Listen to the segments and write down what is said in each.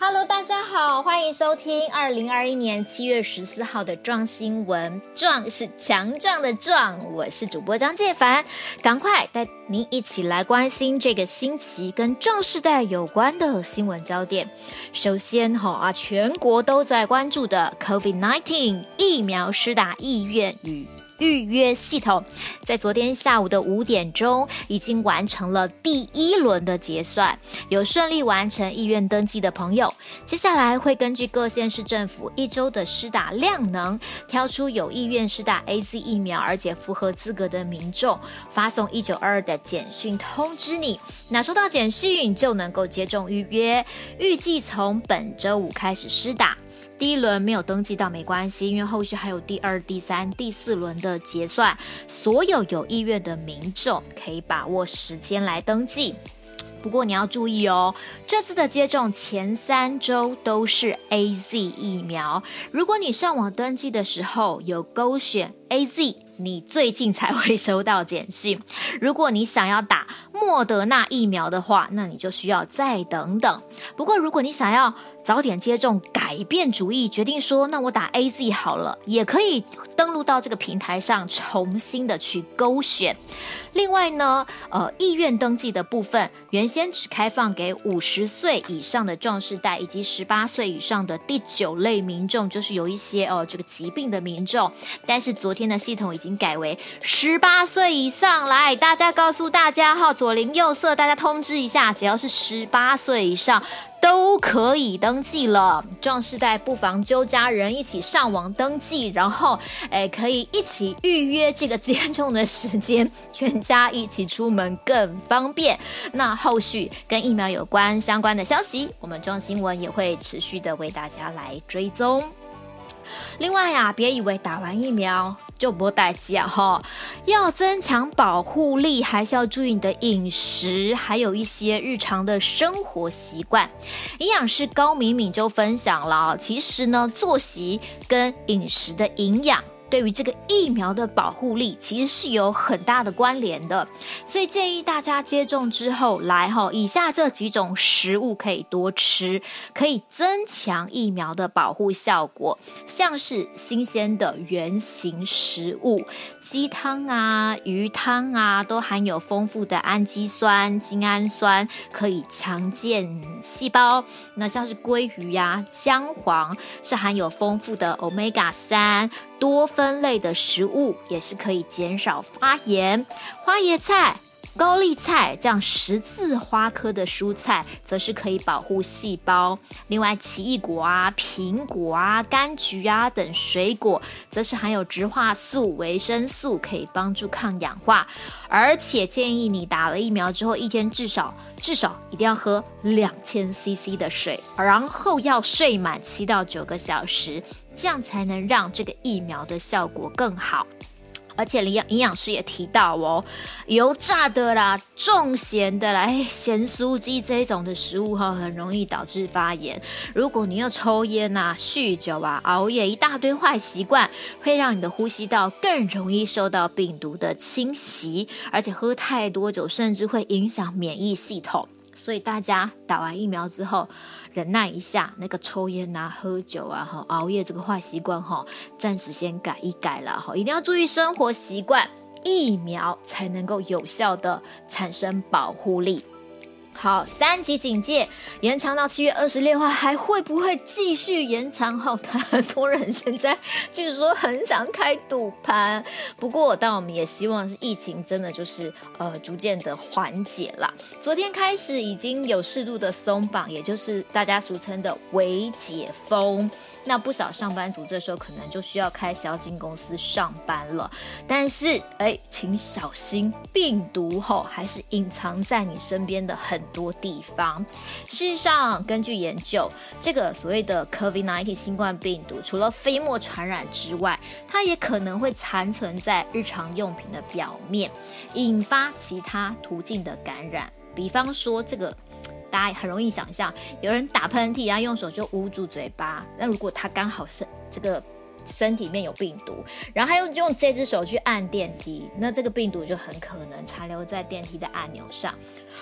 Hello，大家好，欢迎收听二零二一年七月十四号的壮新闻。壮是强壮的壮，我是主播张介凡，赶快带您一起来关心这个新奇跟壮世代有关的新闻焦点。首先，哈啊，全国都在关注的 COVID-19 疫苗施打意愿与预约系统在昨天下午的五点钟已经完成了第一轮的结算，有顺利完成意愿登记的朋友，接下来会根据各县市政府一周的施打量能，挑出有意愿施打 AZ 疫苗而且符合资格的民众，发送一九二二的简讯通知你。那收到简讯就能够接种预约，预计从本周五开始施打。第一轮没有登记到没关系，因为后续还有第二、第三、第四轮的结算，所有有意愿的民众可以把握时间来登记。不过你要注意哦，这次的接种前三周都是 AZ 疫苗。如果你上网登记的时候有勾选 AZ，你最近才会收到简讯。如果你想要打莫德纳疫苗的话，那你就需要再等等。不过如果你想要早点接种，改变主意，决定说那我打 AZ 好了，也可以登录到这个平台上重新的去勾选。另外呢，呃，意愿登记的部分原先只开放给五十岁以上的壮士代以及十八岁以上的第九类民众，就是有一些哦、这个疾病的民众。但是昨天的系统已经改为十八岁以上，来，大家告诉大家哈，左邻右舍，大家通知一下，只要是十八岁以上。都可以登记了，壮世代不妨揪家人一起上网登记，然后诶可以一起预约这个接种的时间，全家一起出门更方便。那后续跟疫苗有关相关的消息，我们壮新闻也会持续的为大家来追踪。另外呀，别以为打完疫苗就不代价哈，要增强保护力，还是要注意你的饮食，还有一些日常的生活习惯。营养师高敏敏就分享了，其实呢，作息跟饮食的营养。对于这个疫苗的保护力，其实是有很大的关联的，所以建议大家接种之后来哈，以下这几种食物可以多吃，可以增强疫苗的保护效果，像是新鲜的圆形食物，鸡汤啊、鱼汤啊，都含有丰富的氨基酸、精氨酸，可以强健细胞。那像是鲑鱼呀、姜黄，是含有丰富的 Omega 三。多酚类的食物也是可以减少发炎，花椰菜、高丽菜这样十字花科的蔬菜，则是可以保护细胞。另外，奇异果啊、苹果啊、柑橘啊等水果，则是含有植化素、维生素，可以帮助抗氧化。而且建议你打了疫苗之后，一天至少至少一定要喝两千 CC 的水，然后要睡满七到九个小时，这样才能让这个疫苗的效果更好。而且营养营养师也提到哦，油炸的啦、重咸的啦、咸酥鸡这一种的食物哈，很容易导致发炎。如果你又抽烟、啊、酗酒啊、熬夜，一大堆坏习惯，会让你的呼吸道更容易受到病毒的侵袭。而且喝太多酒，甚至会影响免疫系统。所以大家打完疫苗之后，忍耐一下那个抽烟啊、喝酒啊、哈熬夜这个坏习惯哈，暂时先改一改了哈，一定要注意生活习惯，疫苗才能够有效的产生保护力。好，三级警戒延长到七月二十六号，还会不会继续延长？后，很多人现在据说很想开赌盘。不过，但我们也希望是疫情真的就是呃逐渐的缓解了。昨天开始已经有适度的松绑，也就是大家俗称的微解封。那不少上班族这时候可能就需要开始进公司上班了，但是哎，请小心病毒后还是隐藏在你身边的很多地方。事实上，根据研究，这个所谓的 COVID-19 新冠病毒，除了飞沫传染之外，它也可能会残存在日常用品的表面，引发其他途径的感染。比方说这个。很容易想象，有人打喷嚏，然后用手就捂住嘴巴。那如果他刚好是这个身体里面有病毒，然后他又用这只手去按电梯，那这个病毒就很可能残留在电梯的按钮上。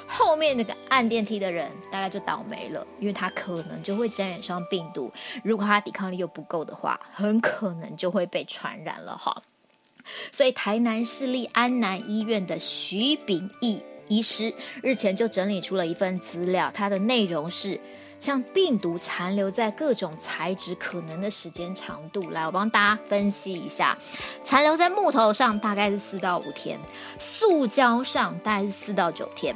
后面那个按电梯的人大概就倒霉了，因为他可能就会沾染上病毒。如果他抵抗力又不够的话，很可能就会被传染了哈。所以台南市立安南医院的徐秉义医师日前就整理出了一份资料，它的内容是。像病毒残留在各种材质可能的时间长度，来，我帮大家分析一下。残留在木头上大概是四到五天，塑胶上大概是四到九天，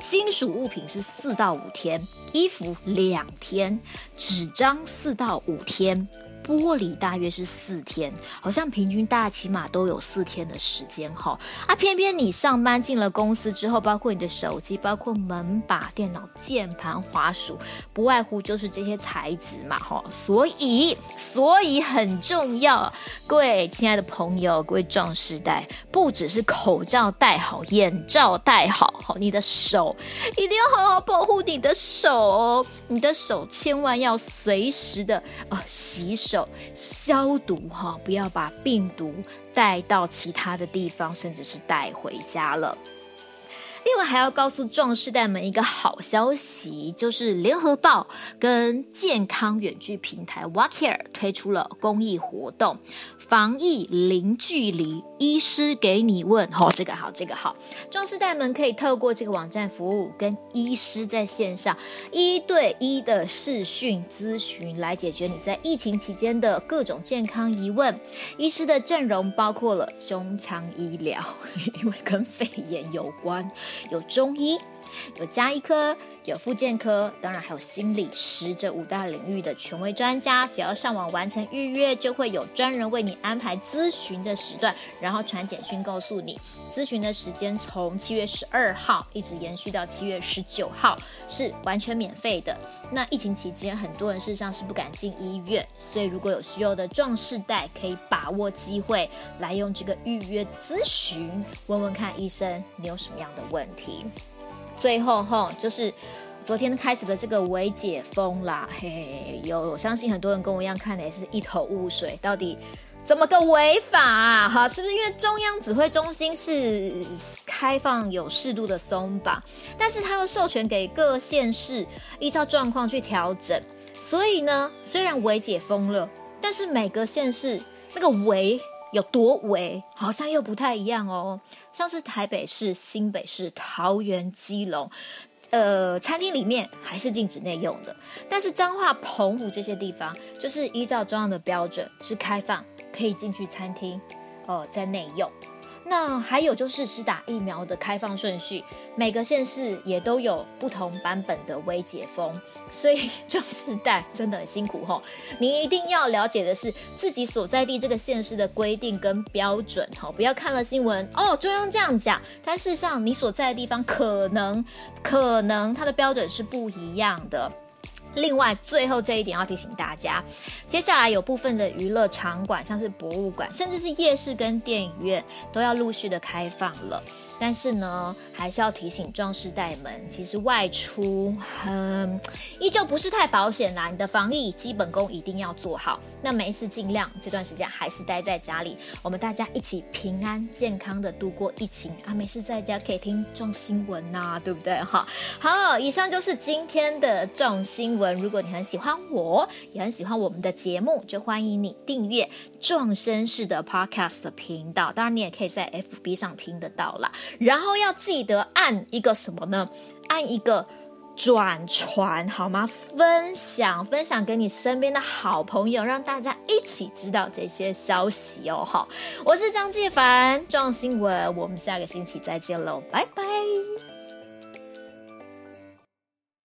金属物品是四到五天，衣服两天，纸张四到五天。玻璃大约是四天，好像平均大概起码都有四天的时间哈。啊，偏偏你上班进了公司之后，包括你的手机、包括门把、电脑键盘、滑鼠，不外乎就是这些材质嘛哈。所以，所以很重要，各位亲爱的朋友，各位壮士代，不只是口罩戴好，眼罩戴好，好，你的手一定要好好保护你的手。你的手千万要随时的啊、洗手。手消毒哈，不要把病毒带到其他的地方，甚至是带回家了。另外还要告诉壮士代们一个好消息，就是联合报跟健康远距平台 Walkcare 推出了公益活动，防疫零距离，医师给你问，哦，这个好，这个好，壮士代们可以透过这个网站服务，跟医师在线上一对一的视讯咨询，来解决你在疫情期间的各种健康疑问。医师的阵容包括了胸腔医疗，因为跟肺炎有关。有中医，有家医科，有复健科，当然还有心理师这五大领域的权威专家。只要上网完成预约，就会有专人为你安排咨询的时段，然然后传简讯告诉你咨询的时间。从七月十二号一直延续到七月十九号，是完全免费的。那疫情期间，很多人事实上是不敢进医院，所以如果有需要的壮士代，可以把握机会来用这个预约咨询，问问看医生你有什么样的问题。最后哈，就是昨天开始的这个微解封啦，嘿嘿，有我相信很多人跟我一样看的也是一头雾水，到底怎么个违法啊？哈，是不是因为中央指挥中心是开放有适度的松绑，但是他又授权给各县市依照状况去调整，所以呢，虽然违解封了，但是每个县市那个违有多违，好像又不太一样哦。像是台北市、新北市、桃园、基隆，呃，餐厅里面还是禁止内用的。但是彰化、澎湖这些地方，就是依照中央的标准是开放，可以进去餐厅，呃，在内用。那还有就是施打疫苗的开放顺序，每个县市也都有不同版本的微解封，所以壮世代真的很辛苦吼。你一定要了解的是自己所在地这个县市的规定跟标准吼，不要看了新闻哦，中央这样讲，但事实上你所在的地方可能可能它的标准是不一样的。另外，最后这一点要提醒大家，接下来有部分的娱乐场馆，像是博物馆，甚至是夜市跟电影院，都要陆续的开放了。但是呢，还是要提醒壮士代们，其实外出，嗯，依旧不是太保险啦。你的防疫基本功一定要做好。那没事，尽量这段时间还是待在家里，我们大家一起平安健康的度过疫情啊。没事，在家可以听壮新闻呐、对不对？哈，好，以上就是今天的壮新闻。如果你很喜欢我，也很喜欢我们的节目，就欢迎你订阅壮绅士的 Podcast 的频道。当然，你也可以在 FB 上听得到啦。然后要记得按一个什么呢？按一个转传好吗？分享分享给你身边的好朋友，让大家一起知道这些消息哦。好，我是张继凡，壮新闻，我们下个星期再见喽，拜拜。